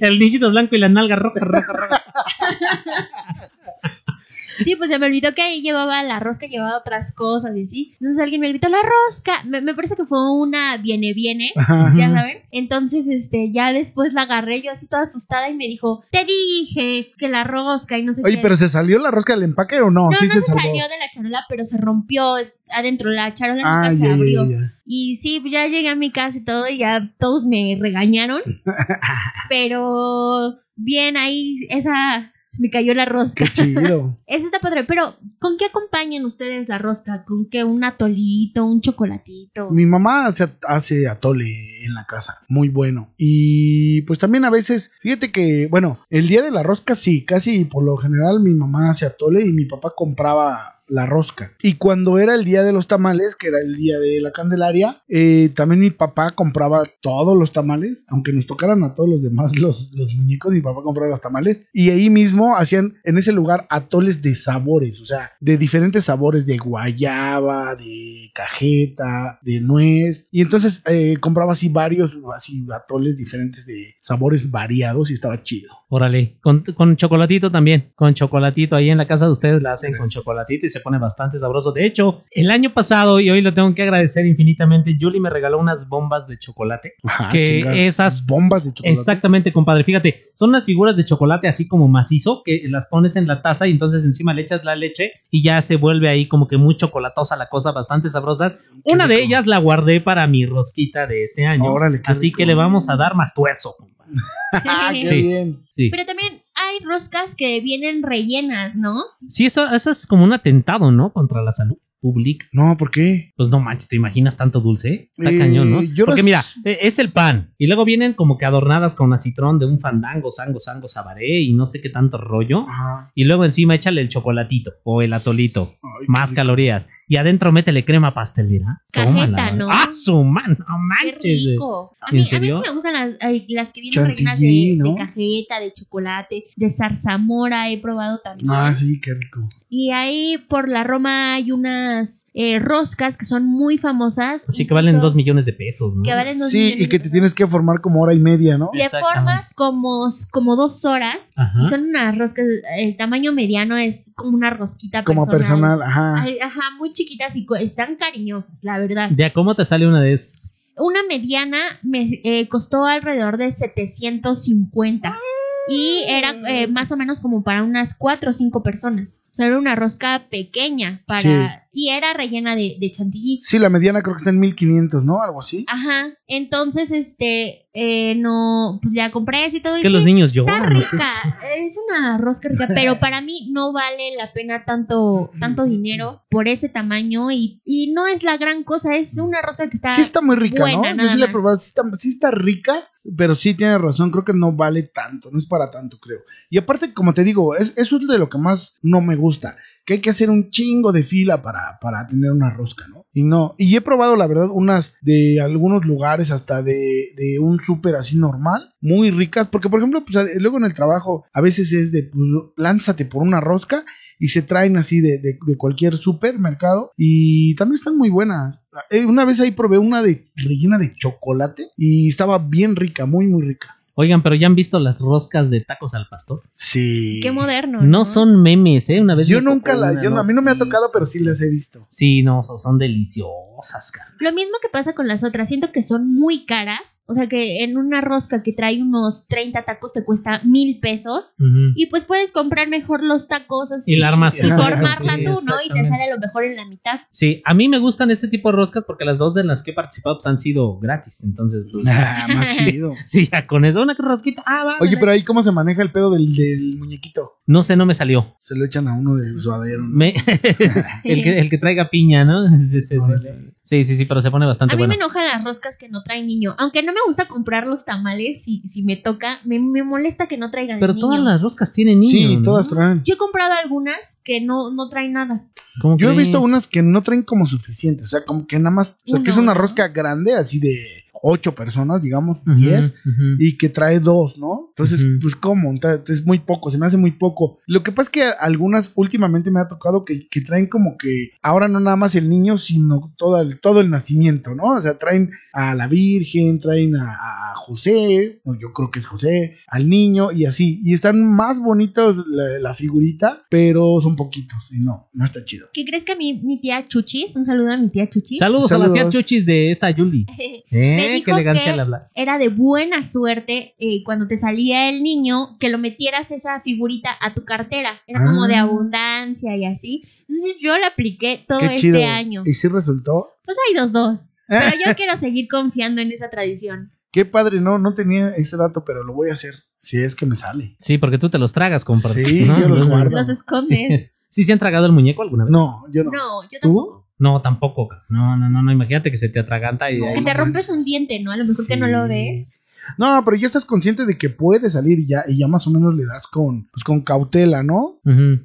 El niñito blanco y la nalga roja, roja, roja. Sí, pues se me olvidó que ahí llevaba la rosca, llevaba otras cosas y así. Entonces alguien me gritó, la rosca. Me, me parece que fue una viene, viene, Ajá. ya saben. Entonces, este, ya después la agarré yo así toda asustada y me dijo, te dije que la rosca y no sé Oye, qué. pero ¿se salió la rosca del empaque o no? no, sí no se, salió de la charola, pero se rompió adentro. La charola Ah, nunca se abrió. ya, ya. Y sí, pues ya llegué a mi casa y todo, y ya todos me regañaron. pero bien, ahí esa se me cayó la rosca. Qué chido. Eso está padre, pero ¿con qué acompañan ustedes la rosca? ¿Con qué? ¿Un atolito? ¿Un chocolatito? Mi mamá hace, hace atole en la casa, muy bueno. Y pues también a veces, fíjate que, bueno, el día de la rosca sí, casi por lo general mi mamá hace atole y mi papá compraba la rosca. Y cuando era el día de los tamales, que era el día de la Candelaria, eh, también mi papá compraba todos los tamales, aunque nos tocaran a todos los demás los, los muñecos, mi papá compraba los tamales. Y ahí mismo hacían en ese lugar atoles de sabores, o sea, de diferentes sabores, de guayaba, de cajeta, de nuez. Y entonces eh, compraba así varios, así atoles diferentes de sabores variados y estaba chido. Órale, con, con chocolatito también, con chocolatito. Ahí en la casa de ustedes la hacen con chocolatito y se pone bastante sabroso. De hecho, el año pasado, y hoy lo tengo que agradecer infinitamente, Julie me regaló unas bombas de chocolate. Ajá, Que esas- bombas de chocolate. Exactamente, compadre. Fíjate, son unas figuras de chocolate así como macizo que las pones en la taza y entonces encima le echas la leche y ya se vuelve ahí como que muy chocolatosa la cosa, bastante sabrosa. Qué Una de ellas la guardé para mi rosquita de este año. Órale, así rico. que le vamos a dar más tuerzo. compadre. Ah, qué Sí. bien. Sí. Pero también hay roscas que vienen rellenas, ¿no? Sí, eso, eso es como un atentado, ¿no? Contra la salud pública. No, ¿por qué? Pues no manches, ¿te imaginas tanto dulce? Está Eh, cañón, ¿no? yo Porque las- mira, eh, es el pan. Y luego vienen como que adornadas con acitrón de un fandango, sango, sango, sabaré y no sé qué tanto rollo. Ajá. Y luego encima échale el chocolatito o el atolito. Ay, Más qué calorías. Y adentro métele crema pastelera. Cajeta, Tómala. ¿no? ¡Ah, su mano! No Qué manches. eh. rico. A ¿En mí, a mí sí me gustan las, ay, las que vienen rellenas de, ¿no? de cajeta, de chocolate, de zarzamora, he probado también. Ah, sí, qué rico. Y ahí por la Roma hay unas eh, roscas que son muy famosas. Así que valen dos millones de pesos, ¿no? Que valen dos Sí, millones y que de te tienes que formar como hora y media, ¿no? Le Exactamente. formas como, como dos horas. Ajá. Y son unas roscas, el tamaño mediano es como una rosquita Como personal. personal, ajá. Ajá, muy chiquitas y están cariñosas, la verdad. ¿De a cómo te sale una de esas? Una mediana me eh, costó alrededor de 750. Y era eh, más o menos como para unas 4 o 5 personas. O sea, era una rosca pequeña para... Y era rellena de, de chantilly. Sí, la mediana creo que está en 1500, ¿no? Algo así. Ajá. Entonces, este, eh, no, pues ya compré ese y todo. Es y que sí, los niños Está lloran. ¿no? rica, es una rosca rica, pero para mí no vale la pena tanto, tanto dinero por ese tamaño y, y no es la gran cosa, es una rosca que está... Sí está muy rica, buena, ¿no? nada Yo sí la he probado, sí está, sí está rica, pero sí tiene razón, creo que no vale tanto, no es para tanto, creo. Y aparte, como te digo, es- eso es de lo que más no me gusta, que hay que hacer un chingo de fila para, para tener una rosca, ¿no? Y no, y he probado, la verdad, unas de algunos lugares, hasta de, de un súper así normal, muy ricas, porque por ejemplo, pues a- luego en el trabajo a veces es de, pues, lánzate por una rosca y se traen así de, de- de cualquier supermercado y también están muy buenas. Eh, Una vez ahí probé una de rellena de chocolate y estaba bien rica, muy muy rica. Oigan, pero ya han visto las roscas de tacos al pastor. Sí. Qué moderno. No son memes, ¿eh? Una vez Yo nunca la, yo no- a mí no me ha tocado, pero sí las he visto. Sí, no, son, son deliciosas, cara. Lo mismo que pasa con las otras, siento que son muy caras. O sea que en una rosca que trae unos 30 tacos te cuesta mil pesos. Y pues puedes comprar mejor los tacos así. Y la armas y tú. formarla Sí, tú, ¿no? Y te sale a lo mejor en la mitad. Sí, a mí me gustan este tipo de roscas porque las dos de las que he participado pues, han sido gratis. Entonces, pues, Ah, más chido. sí, ya con eso, una rosquita. Ah, va. Oye, pero ahí cómo se maneja el pedo del, del muñequito. No sé, no me salió. Se lo echan a uno de suadero. ¿no? Me- el, que, el que traiga piña, ¿no? Sí, sí, sí. Sí, sí, sí, pero se pone bastante A mí bueno. me enojan las roscas que no traen niño. Aunque no me gusta comprar los tamales, si, si me toca, me, me molesta que no traigan Pero niño. todas las roscas tienen niño. Sí, ¿no? todas traen. Yo he comprado algunas que no, no traen nada. ¿Cómo Yo he visto unas que no traen como suficiente, o sea, como que nada más, o sea, que es una ¿no? rosca grande, así de ocho personas, digamos, diez, y que trae dos, ¿no? Entonces, pues, ¿cómo? Entonces, Es muy poco, se me hace muy poco. Lo que pasa es que algunas últimamente me ha tocado que, que traen como que ahora no nada más el niño, sino todo el, todo el nacimiento, ¿no? O sea, traen a la Virgen, traen a, a José, o yo creo que es José, al niño y así. Y están más bonitos la, la figurita, pero son poquitos y no, no está chido. ¿Qué crees que a mi, mi tía Chuchis, un saludo a mi tía Chuchis, Saludos, a la tía Saludos. Chuchis de esta Yuli. Me ¿Eh? Dijo Qué elegancia que- al hablar. era de buena suerte eh, cuando te salía el niño que lo metieras esa figurita a tu cartera. Era como de Ah. abundancia y así. Entonces yo lo apliqué todo Qué este chido. año. Y sí resultó. Pues hay dos, dos. Pero yo quiero seguir confiando en esa tradición. Qué padre, no, no tenía ese dato, pero lo voy a hacer. Si es que me sale. Sí, porque tú te los tragas, compadre. Sí, yo los guardo. Los escondes. Sí. ¿Sí se han tragado el muñeco alguna vez? No, yo no. No, yo ¿Tú? No, tampoco. No, no, no, no. Imagínate que se te atraganta y No, Que te no rompes un diente, ¿no? A lo mejor que no lo ves. No, pero ya estás consciente de que puede salir y ya, y ya más o menos le das con, pues, con cautela, ¿no?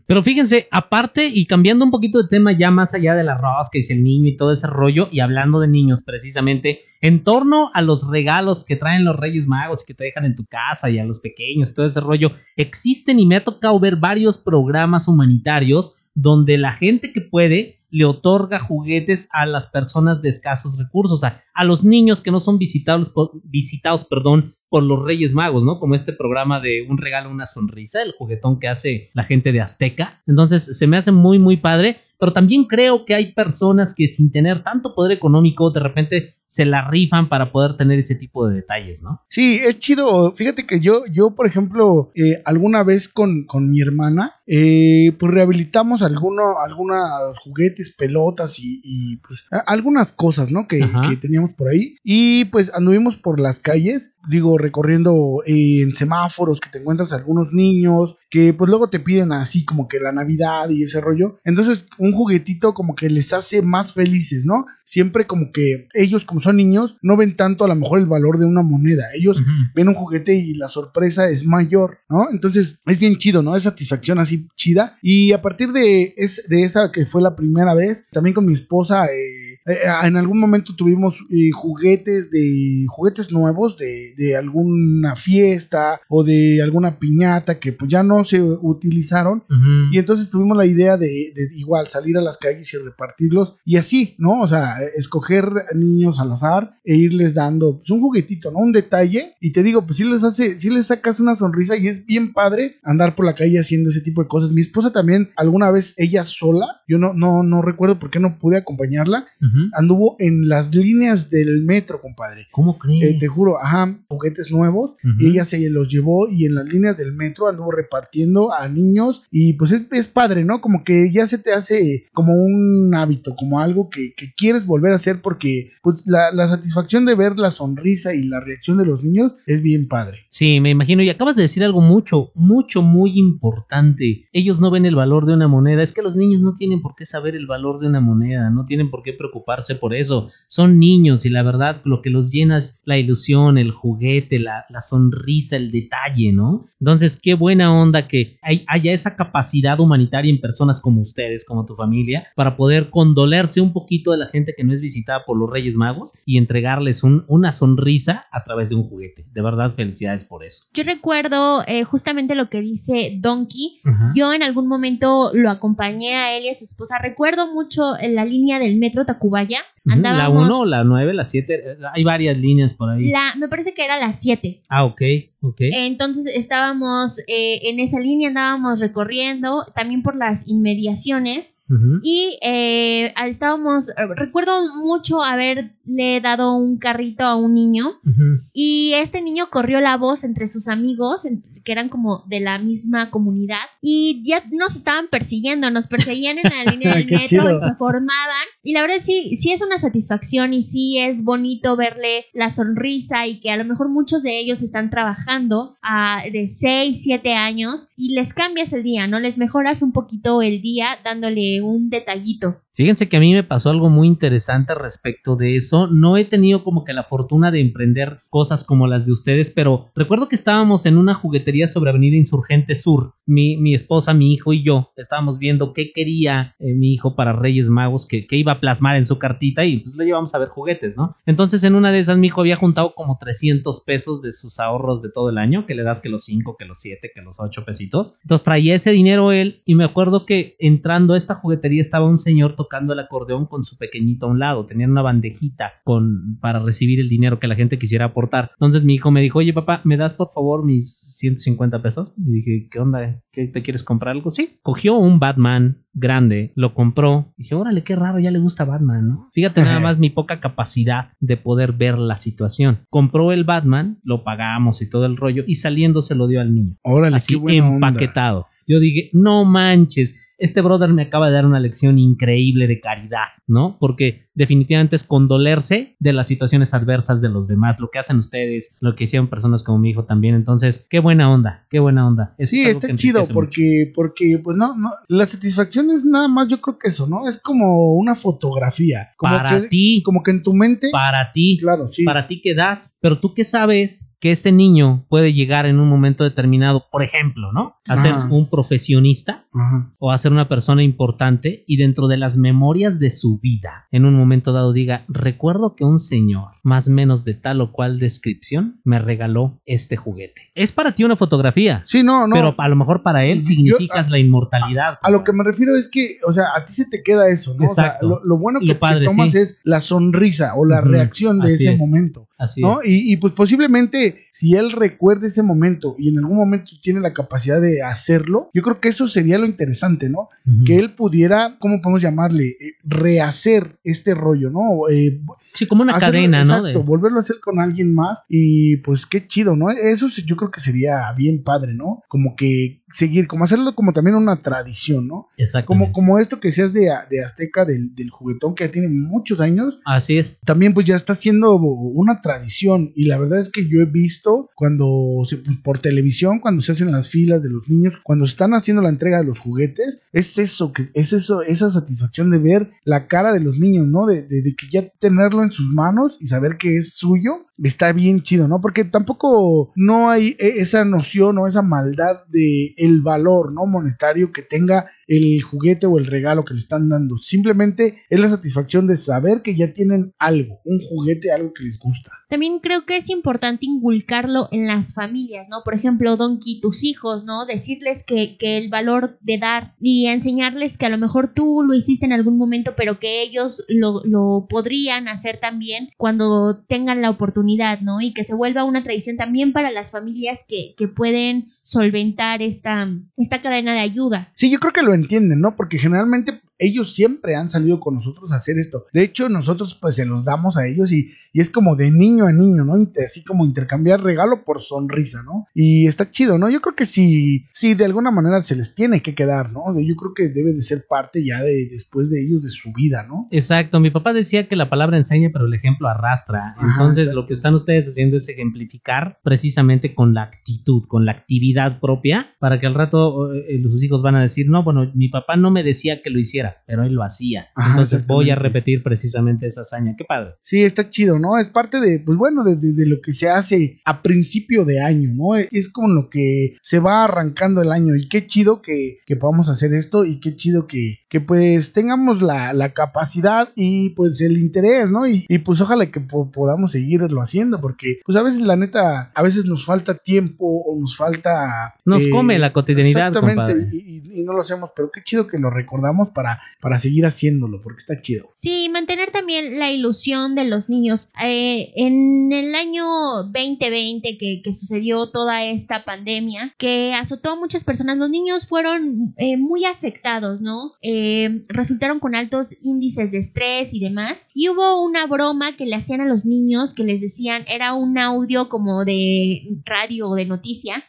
Pero fíjense, aparte y cambiando un poquito de tema ya más allá de la rosca y el niño y todo ese rollo, y hablando de niños precisamente, en torno a los regalos que traen los Reyes Magos y que te dejan en tu casa y a los pequeños, todo ese rollo, existen y me ha tocado ver varios programas humanitarios donde la gente que puede le otorga juguetes a las personas de escasos recursos, a, los niños que no son visitados visitados, perdón, por los Reyes Magos, ¿no? Como este programa de un regalo, una sonrisa, el juguetón que hace la gente de Azteca. Entonces, se me hace muy, muy padre, pero también creo que hay personas que sin tener tanto poder económico, de repente se la rifan para poder tener ese tipo de detalles, ¿no? Sí, es chido. Fíjate que yo, yo por ejemplo, eh, alguna vez con, con mi hermana, eh, pues rehabilitamos alguno, algunos juguetes, pelotas y, y, pues a- algunas cosas, ¿no? Que, que teníamos por ahí. Y pues anduvimos por las calles, digo, recorriendo eh, en semáforos que te encuentras algunos niños que pues luego te piden así como que la Navidad y ese rollo. Entonces un juguetito como que les hace más felices, ¿no? Siempre como que ellos como son niños no ven tanto a lo mejor el valor de una moneda. Ellos ven un juguete y la sorpresa es mayor, ¿no? Entonces es bien chido, ¿no? Es satisfacción así chida. Y a partir de, es, de esa que fue la primera vez, también con mi esposa, eh, eh, en algún momento tuvimos eh, juguetes de juguetes nuevos de, de alguna fiesta o de alguna piñata que pues ya no se utilizaron y entonces tuvimos la idea de, de igual salir a las calles y repartirlos y así, ¿no? O sea, eh, escoger niños al azar e irles dando pues, un juguetito, ¿no? Un detalle. Y te digo, pues sí les hace, sí les sacas una sonrisa y es bien padre andar por la calle haciendo ese tipo de cosas. Mi esposa también, alguna vez ella sola, yo no, no, no recuerdo por qué no pude acompañarla, Anduvo en las líneas del metro, compadre. ¿Cómo crees? Eh, te juro, ajá, juguetes nuevos y ella se los llevó y en las líneas del metro anduvo repartiendo a niños y pues es, es padre, ¿no? Como que ya se te hace como un hábito, como algo que, que quieres volver a hacer porque pues, la, la satisfacción de ver la sonrisa y la reacción de los niños es bien padre. Sí, me imagino. Y acabas de decir algo mucho, mucho, muy importante. Ellos no ven el valor de una moneda. Es que los niños no tienen por qué saber el valor de una moneda. No tienen por qué preocuparse por eso. Son niños y la verdad lo que los llena es la ilusión, el juguete, la, la sonrisa, el detalle, ¿no? Entonces, qué buena onda que hay- haya esa capacidad humanitaria en personas como ustedes, como tu familia, para poder condolerse un poquito de la gente que no es visitada por los Reyes Magos y entregarles un- una sonrisa a través de un juguete. De verdad, felicidades por eso. Yo recuerdo eh, justamente lo que dice Donkey. Ajá. Yo en algún momento lo acompañé a él y a su esposa. Recuerdo mucho en la línea del metro Tacubaya. Ujú, La Andábamos. 1, la 9, la 7, hay varias líneas por ahí. la, me parece que era las 7. Ah, ok, ok. Entonces estábamos eh, en esa línea, andábamos recorriendo también por las inmediaciones Y eh, estábamos, recuerdo mucho haberle dado un carrito a un niño Ujú. y este niño corrió la voz entre sus amigos, que eran como de la misma comunidad, y ya nos estaban persiguiendo, nos perseguían en la línea del metro chido. y se formaban. Y la verdad sí, sí es una satisfacción y sí es bonito verle la sonrisa y que a lo mejor muchos de ellos están trabajando ah, de 6, 7 años y les cambias el día, ¿no? Les mejoras un poquito el día dándole un detallito. Fíjense que a mí me pasó algo muy interesante respecto de eso. No he tenido como que la fortuna de emprender cosas como las de ustedes, pero recuerdo que estábamos en una juguetería sobre Avenida Insurgente Sur. Mi, mi esposa, mi hijo y yo estábamos viendo qué quería eh, mi hijo para Reyes Magos, que, iba a plasmar en su cartita y pues le llevamos a ver juguetes, ¿no? Entonces en una de esas mi hijo había juntado como 300 pesos de sus ahorros de todo el año, que le das que los 5, que los 7, que los 8 pesitos. Entonces traía ese dinero él y me acuerdo que entrando a esta juguetería estaba un señor el acordeón con su pequeñito a un lado. Tenían una bandejita con, para recibir el dinero que la gente quisiera aportar. Entonces mi hijo me dijo, oye papá, ¿me das por favor mis 150 pesos? Y dije, ¿qué onda? ¿Qué te quieres comprar algo? Sí. Cogió un Batman grande, lo compró. Dije, órale, qué raro, ya le gusta Batman, ¿no? Fíjate nada más mi poca capacidad de poder ver la situación. Compró el Batman, lo pagamos y todo el rollo, y saliendo se lo dio al niño. Órale, Así qué buena onda. empaquetado. Yo dije, no manches, este brother me acaba de dar una lección increíble de caridad, ¿no? Porque definitivamente es condolerse de las situaciones adversas de los demás, lo que hacen ustedes, lo que hicieron personas como mi hijo también. Entonces, qué buena onda, qué buena onda. Eso Sí, es está chido porque, porque, pues no, no, la satisfacción es nada más, yo creo que eso, ¿no? Es como una fotografía. Como Para que, ti. Como que en tu mente. Para ti, Claro, sí. para ti que das, pero tú qué sabes que este niño puede llegar en un momento determinado, por ejemplo, ¿no? A ser un profesionista Ajá. o a ser una persona importante y dentro de las memorias de su vida, en un momento dado diga, recuerdo que un señor, más o menos de tal o cual descripción, me regaló este juguete. Es para ti una fotografía, Sí, no, no. pero a lo mejor para él Yo- significas la inmortalidad. A lo que me refiero es que, o sea, a ti se te queda eso, ¿no? O sea, Exacto. lo, lo bueno que, Lo padre, que tomas sí. es la sonrisa o la reacción de así ese es. momento. Así ¿no? es. Y, y, pues posiblemente si él recuerda ese momento y en algún momento tiene la capacidad de hacerlo, yo creo que eso sería lo interesante, ¿no? Que él pudiera, ¿cómo podemos llamarle? Eh, rehacer este rollo, ¿no? Eh, Sí, como una hacerlo- cadena, ¿no? Exacto, De- volverlo a hacer con alguien más y pues qué chido, ¿no? Eso yo creo que sería bien padre, ¿no? Como que seguir, como hacerlo como también una tradición, ¿no? Como, Exactamente. como esto que seas de, de Azteca, del, del juguetón que ya tiene muchos años, Así es. también pues ya está siendo una tradición y la verdad es que yo he visto cuando se, pues, por televisión cuando se hacen las filas de los niños cuando se están haciendo la entrega de los juguetes es eso que es eso esa satisfacción de ver la cara de los niños no de, de- de que ya tenerlo en sus manos y saber que es suyo está bien chido no porque tampoco no hay e- esa noción o esa maldad de el valor no monetario que tenga el juguete o el regalo que le están dando. Simplemente es la satisfacción de saber que ya tienen algo, un juguete, algo que les gusta. También creo que es importante inculcarlo en las familias, ¿no? Por ejemplo, Donkey, tus hijos, ¿no? Decirles que, que el valor de dar y enseñarles que a lo mejor tú lo hiciste en algún momento, pero que ellos lo, lo podrían hacer también cuando tengan la oportunidad, ¿no? Y que se vuelva una tradición también para las familias que, que pueden solventar esta, esta cadena de ayuda. Sí, yo creo que lo entienden, ¿no? Porque generalmente ellos siempre han salido con nosotros a hacer esto. De hecho, nosotros pues se los damos a ellos y, y es como de niño a niño, ¿no? Así como intercambiar regalo por sonrisa, ¿no? Y está chido, ¿no? Yo creo que sí, sí, de alguna manera se les tiene que quedar, ¿no? Yo creo que debe de ser parte ya de después de ellos, de su vida, ¿no? Exacto, mi papá decía que la palabra enseña, pero el ejemplo arrastra. Entonces, lo que están ustedes haciendo es ejemplificar precisamente con la actitud, con la actividad propia, para que al rato eh, sus hijos van a decir, no, bueno, mi papá no me decía que lo hiciera, pero él lo hacía. Ajá, Entonces voy a repetir precisamente esa hazaña. Qué padre. Sí, está chido, ¿no? Es parte de, pues bueno, de, de- de lo que se hace a principio de año, ¿no? Es como lo que se va arrancando el año y qué chido que, que podamos hacer esto y qué chido que, que pues tengamos la, la capacidad y pues el interés, ¿no? Y, y, pues ojalá que po- podamos seguirlo haciendo porque pues a veces la neta, a veces nos falta tiempo o nos falta... Nos eh, come la cotidianidad, Exactamente, compadre. y, y- y no lo hacemos, pero qué chido que lo recordamos para, para seguir haciéndolo porque está chido. Sí, mantener también la ilusión de los niños. Eh, en el año 2020 que, que sucedió toda esta pandemia, que azotó a muchas personas, los niños fueron eh, muy afectados, ¿no? Eh, resultaron con altos índices de estrés y demás. Y hubo una broma que le hacían a los niños que les decían, era un audio como de radio o de noticia,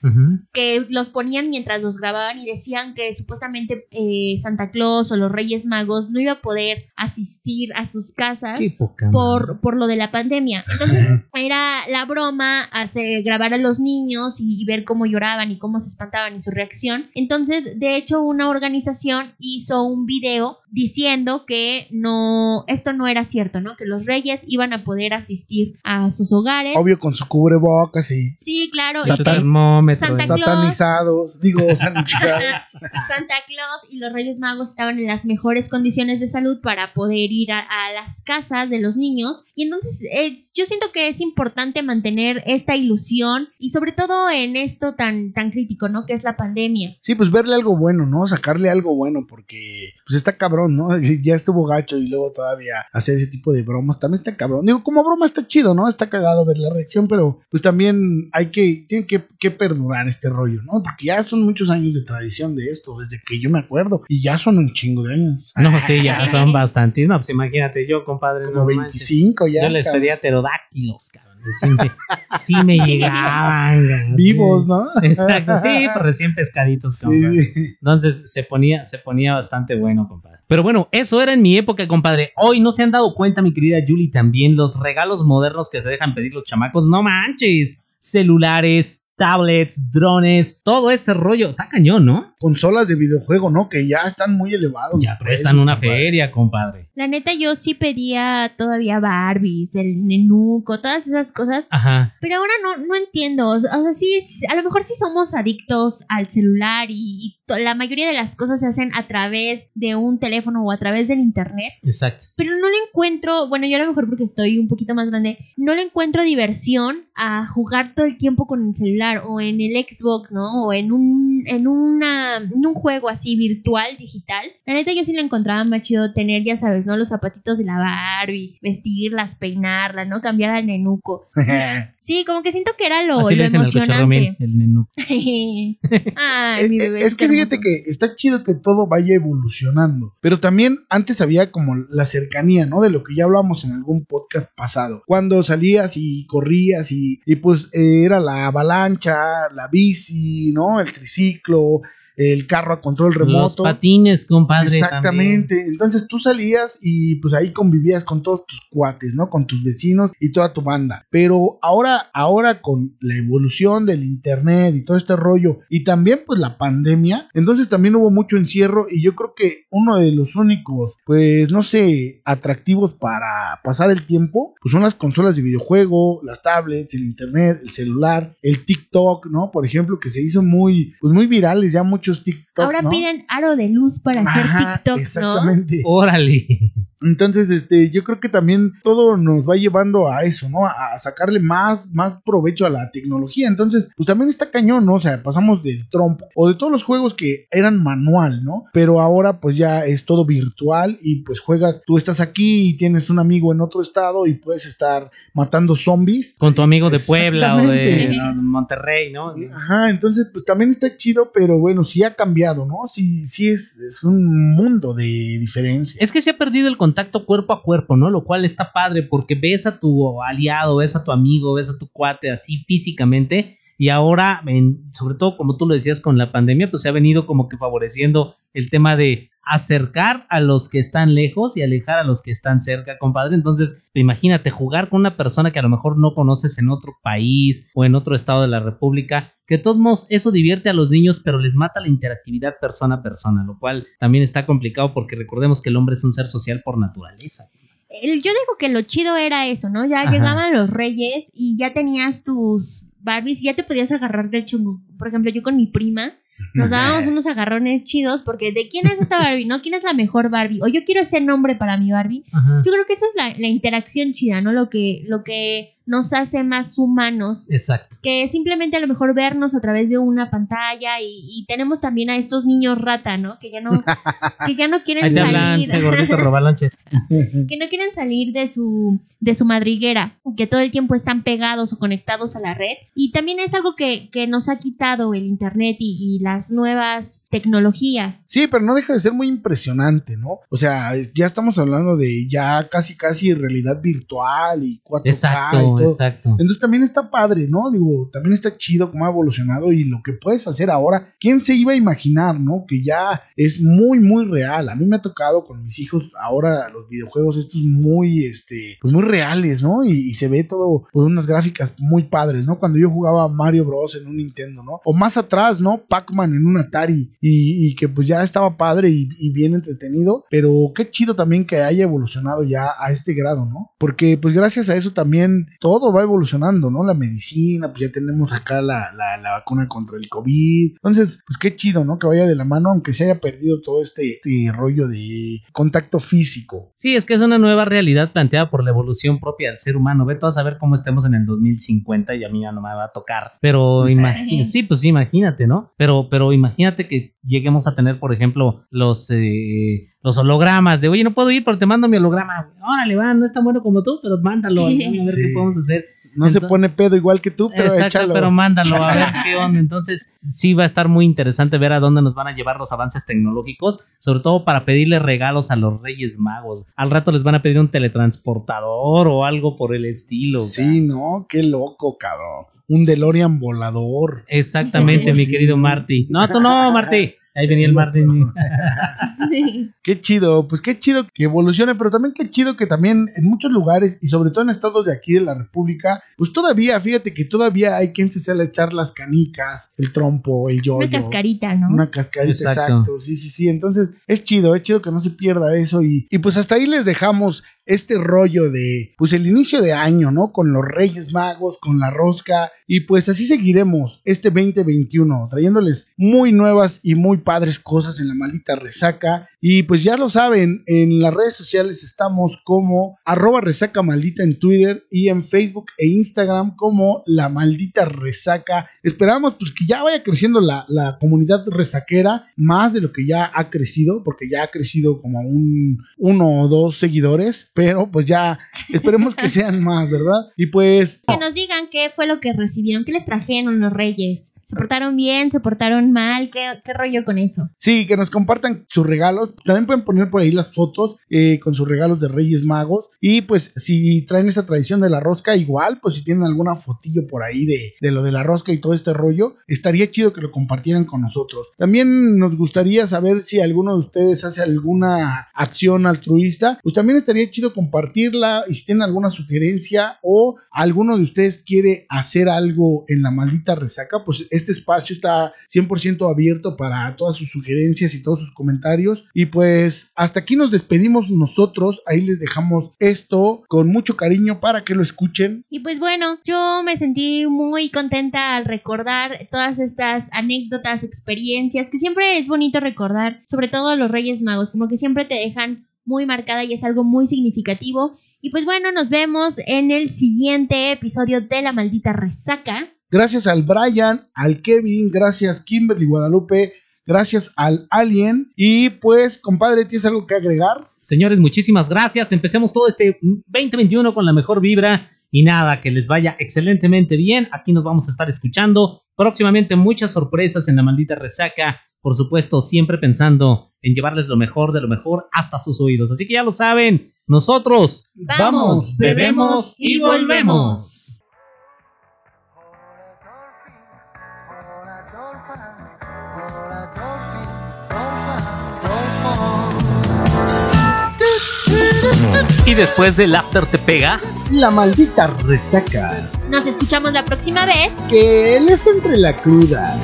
que los ponían mientras los grababan y decían que supuestamente eh, Santa Claus o los Reyes Magos no iba a poder asistir a sus casas por, por lo de la pandemia. Entonces era la broma, hacer, grabar a los niños y, y ver cómo lloraban y cómo se espantaban y su reacción. Entonces, de hecho, una organización hizo un video diciendo que no, esto no era cierto, ¿no? Que los reyes iban a poder asistir a sus hogares. Obvio con su cubrebocas y Sí, claro. Satanizados, digo sanitizados. Santa Claus y los Reyes Magos estaban en las mejores condiciones de salud para poder ir a, a las casas de los niños. Y entonces es- yo siento que es importante mantener esta ilusión y sobre todo en esto tan, tan crítico, ¿no? Que es la pandemia. Sí, pues verle algo bueno, ¿no? Sacarle algo bueno, porque pues está cabrón, ¿no? Ya estuvo gacho y luego todavía hacer ese tipo de bromas también está cabrón. Digo, como broma está chido, ¿no? Está cagado ver la reacción, pero pues también hay que, tiene que, que perdurar este rollo, ¿no? Porque ya son muchos años de tradición de esto, desde que yo me acuerdo, y ya son un chingo de años. No, sí, ya son bastantes. No, pues imagínate, yo, compadre. Como no manches. 25 ya. Yo les cabrón. pedía pterodáctilos, cabrón. Sí me, sí me llegaban. Vivos, ¿no? Exacto, sí, pues recién pescaditos, compadre. Sí. Entonces se ponía, se ponía bastante bueno, compadre. Pero bueno, eso era en mi época, compadre. Hoy no se han dado cuenta, mi querida Julie, también los regalos modernos que se dejan pedir los chamacos. No manches. Celulares, tablets, drones, todo ese rollo. Está cañón, ¿no? Consolas de videojuego, ¿no? Que ya están muy elevados. Ya prestan precios, una compadre. feria, compadre. La neta, yo sí pedía todavía Barbies, el nenuco, todas esas cosas. Ajá. Pero ahora no, no entiendo. O sea, sí, es- a lo mejor sí somos adictos al celular y, y la mayoría de las cosas se hacen a través de un teléfono o a través del internet. Exacto. Pero no le encuentro, bueno, yo a lo mejor porque estoy un poquito más grande, no le encuentro diversión a jugar todo el tiempo con el celular o en el Xbox, ¿no? O en un, en una, en un juego así virtual, digital. La neta yo sí le encontraba más chido tener, ya sabes, ¿no? Los zapatitos de la Barbie, vestirlas, peinarla, ¿no? Cambiar al nenuco. Sí, como que siento que era lo, Así lo le dicen emocionante. el. Ay, mi Eh, bebé. eh, es que fíjate que está chido que todo vaya evolucionando, pero también antes había como la cercanía, ¿no? De lo que ya hablamos en algún podcast pasado. Cuando salías y corrías y, y pues eh, era la avalancha, la bici, ¿no? El triciclo, el carro a control Los remoto. patines, compadre. Exactamente. Entonces tú salías y pues ahí convivías con todos tus cuates, ¿no? Con tus vecinos y toda tu banda. Pero ahora, ahora con la evolución del internet y todo este rollo y también pues la pandemia, entonces también hubo mucho encierro y yo creo que uno de los únicos, pues no sé, atractivos para pasar el tiempo, pues son las consolas de videojuego, las tablets, el internet, el celular, el TikTok, ¿no? Por ejemplo, que se hizo muy, pues muy virales ya muchos TikToks. Ahora ¿no? piden aro de luz para hacer Ajá, TikTok, ¿no? Exactamente. Órale. Entonces, este, yo creo que también todo nos va llevando a eso, ¿no? A, sacarle más, más provecho a la tecnología. Entonces, pues también está cañón, ¿no? O sea, pasamos del trompo o de todos los juegos que eran manual, ¿no? Pero ahora pues ya es todo virtual y pues juegas, tú estás aquí y tienes un amigo en otro estado y puedes estar matando zombies. Con tu amigo de Puebla o de Monterrey, ¿no? Ajá, entonces pues también está chido, pero bueno, sí ha cambiado, ¿no? Sí, sí es, es un mundo de diferencia. Es que se ha perdido el contacto cuerpo a cuerpo, ¿no? Lo cual está padre porque ves a tu aliado, ves a tu amigo, ves a tu cuate así físicamente y ahora, sobre todo como tú lo decías con la pandemia, pues se ha venido como que favoreciendo el tema de acercar a los que están lejos y alejar a los que están cerca, compadre. Entonces, imagínate jugar con una persona que a lo mejor no conoces en otro país o en otro estado de la República, que de todos modos eso divierte a los niños, pero les mata la interactividad persona a persona, lo cual también está complicado porque recordemos que el hombre es un ser social por naturaleza. Yo digo que lo chido era eso, ¿no? Ya Ajá. llegaban los reyes y ya tenías tus Barbies y ya te podías agarrar del chungo. Por ejemplo, yo con mi prima nos dábamos unos agarrones chidos porque de quién es esta Barbie, ¿no? ¿Quién es la mejor Barbie? O yo quiero ese nombre para mi Barbie. Ajá. Yo creo que eso es la, la interacción chida, ¿no? Lo que, lo que nos hace más humanos Exacto. que simplemente a lo mejor vernos a través de una pantalla y, y tenemos también a estos niños rata, ¿no? Que ya no, que ya no quieren salir. gordito que no quieren salir de su, de su madriguera, que todo el tiempo están pegados o conectados a la red. Y también es algo que, que nos ha quitado el Internet y, y las nuevas tecnologías. Sí, pero no deja de ser muy impresionante, ¿no? O sea, ya estamos hablando de ya casi casi realidad virtual y 4K y Exacto, todo exacto. Entonces también está padre, ¿no? Digo, también está chido cómo ha evolucionado y lo que puedes hacer ahora. ¿Quién se iba a imaginar, no? Que ya es muy, muy real. A mí me ha tocado con mis hijos ahora los videojuegos estos muy, este, pues muy reales, ¿no? Y, y se ve todo con unas gráficas muy padres, ¿no? Cuando yo jugaba Mario Bros. en un Nintendo, ¿no? O más atrás, ¿no? Pac-Man en un Atari y, y que pues ya estaba padre y, y bien entretenido. Pero qué chido también que haya evolucionado ya a este grado, ¿no? Porque pues gracias a eso también todo va evolucionando, ¿no? La medicina, pues ya tenemos acá la, la, la vacuna contra el COVID. Entonces, pues qué chido, ¿no? Que vaya de la mano, aunque se haya perdido todo este, este rollo de contacto físico. Sí, es que es una nueva realidad planteada por la evolución propia del ser humano. Ve tú a saber cómo estemos en el 2050 y a mí ya no me va a tocar. Pero imagínate, sí, pues sí, imagínate, ¿no? Pero, pero imagínate que lleguemos a tener, por ejemplo, los eh, los hologramas de, oye, no puedo ir, pero te mando mi holograma. Órale, va, no es tan bueno como tú, pero mándalo, a ver Sí. qué podemos hacer. No se pone pedo igual que tú, pero Exacto, échalo. pero mándalo a ver qué onda. Entonces, sí va a estar muy interesante ver a dónde nos van a llevar los avances tecnológicos, sobre todo para pedirle regalos a los Reyes Magos. Al rato les van a pedir un teletransportador o algo por el estilo. Sí, no, qué loco, cabrón. Un DeLorean volador. Exactamente, mi querido Marty. No, tú no, Marty. Ahí venía el Marty. Qué chido, pues qué chido que evolucione, pero también qué chido que también en muchos lugares y sobre todo en estados de aquí de la República, pues todavía, fíjate que todavía hay quien se sale a echar las canicas, el trompo, el yoyo. Una cascarita, ¿no? Una cascarita, Exacto. exacto. Sí, sí, sí. Entonces, es chido, es chido que no se pierda eso. Y, y pues hasta ahí les dejamos este rollo de, pues el inicio de año, ¿no? Con los Reyes Magos, con la rosca. Y pues así seguiremos este 2021, trayéndoles muy nuevas y muy padres cosas en la maldita resaca. Y pues ya lo saben, en las redes sociales estamos como arroba resaca maldita en Twitter y en Facebook e Instagram como la maldita resaca. Esperamos pues que ya vaya creciendo la, la comunidad resaquera más de lo que ya ha crecido, porque ya ha crecido como un uno o dos seguidores, pero pues ya esperemos que sean más, ¿verdad? Y pues... Que nos digan qué fue lo que recibieron, qué les trajeron los reyes. ¿Se portaron bien? ¿Se portaron mal? ¿Qué, qué rollo con eso? Sí, que nos compartan sus regalos. También pueden poner por ahí las fotos eh, con sus regalos de Reyes Magos. Y pues si traen esa tradición de la rosca, igual, pues si tienen alguna fotillo por ahí de, de lo de la rosca y todo este rollo, estaría chido que lo compartieran con nosotros. También nos gustaría saber si alguno de ustedes hace alguna acción altruista. Pues también estaría chido compartirla y si tienen alguna sugerencia o alguno de ustedes quiere hacer algo en la maldita resaca, pues este espacio está 100% abierto para todas sus sugerencias y todos sus comentarios. Y pues hasta aquí nos despedimos nosotros. Ahí les dejamos esto con mucho cariño para que lo escuchen. Y pues bueno, yo me sentí muy contenta al recordar todas estas anécdotas, experiencias, que siempre es bonito recordar, sobre todo los Reyes Magos, como que siempre te dejan muy marcada y es algo muy significativo. Y pues bueno, nos vemos en el siguiente episodio de La Maldita Resaca. Gracias al Brian, al Kevin, gracias Kimberly Guadalupe, gracias al Alien. Y pues, compadre, ¿tienes algo que agregar? Señores, muchísimas gracias. Empecemos todo este 2021 con la mejor vibra. Y nada, que les vaya excelentemente bien. Aquí nos vamos a estar escuchando. Próximamente muchas sorpresas en la maldita resaca. Por supuesto, siempre pensando en llevarles lo mejor de lo mejor hasta sus oídos. Así que ya lo saben, nosotros Vamos, bebemos y volvemos. Y después del after te pega. La maldita resaca. Nos escuchamos la próxima vez. Que les entre la cruda.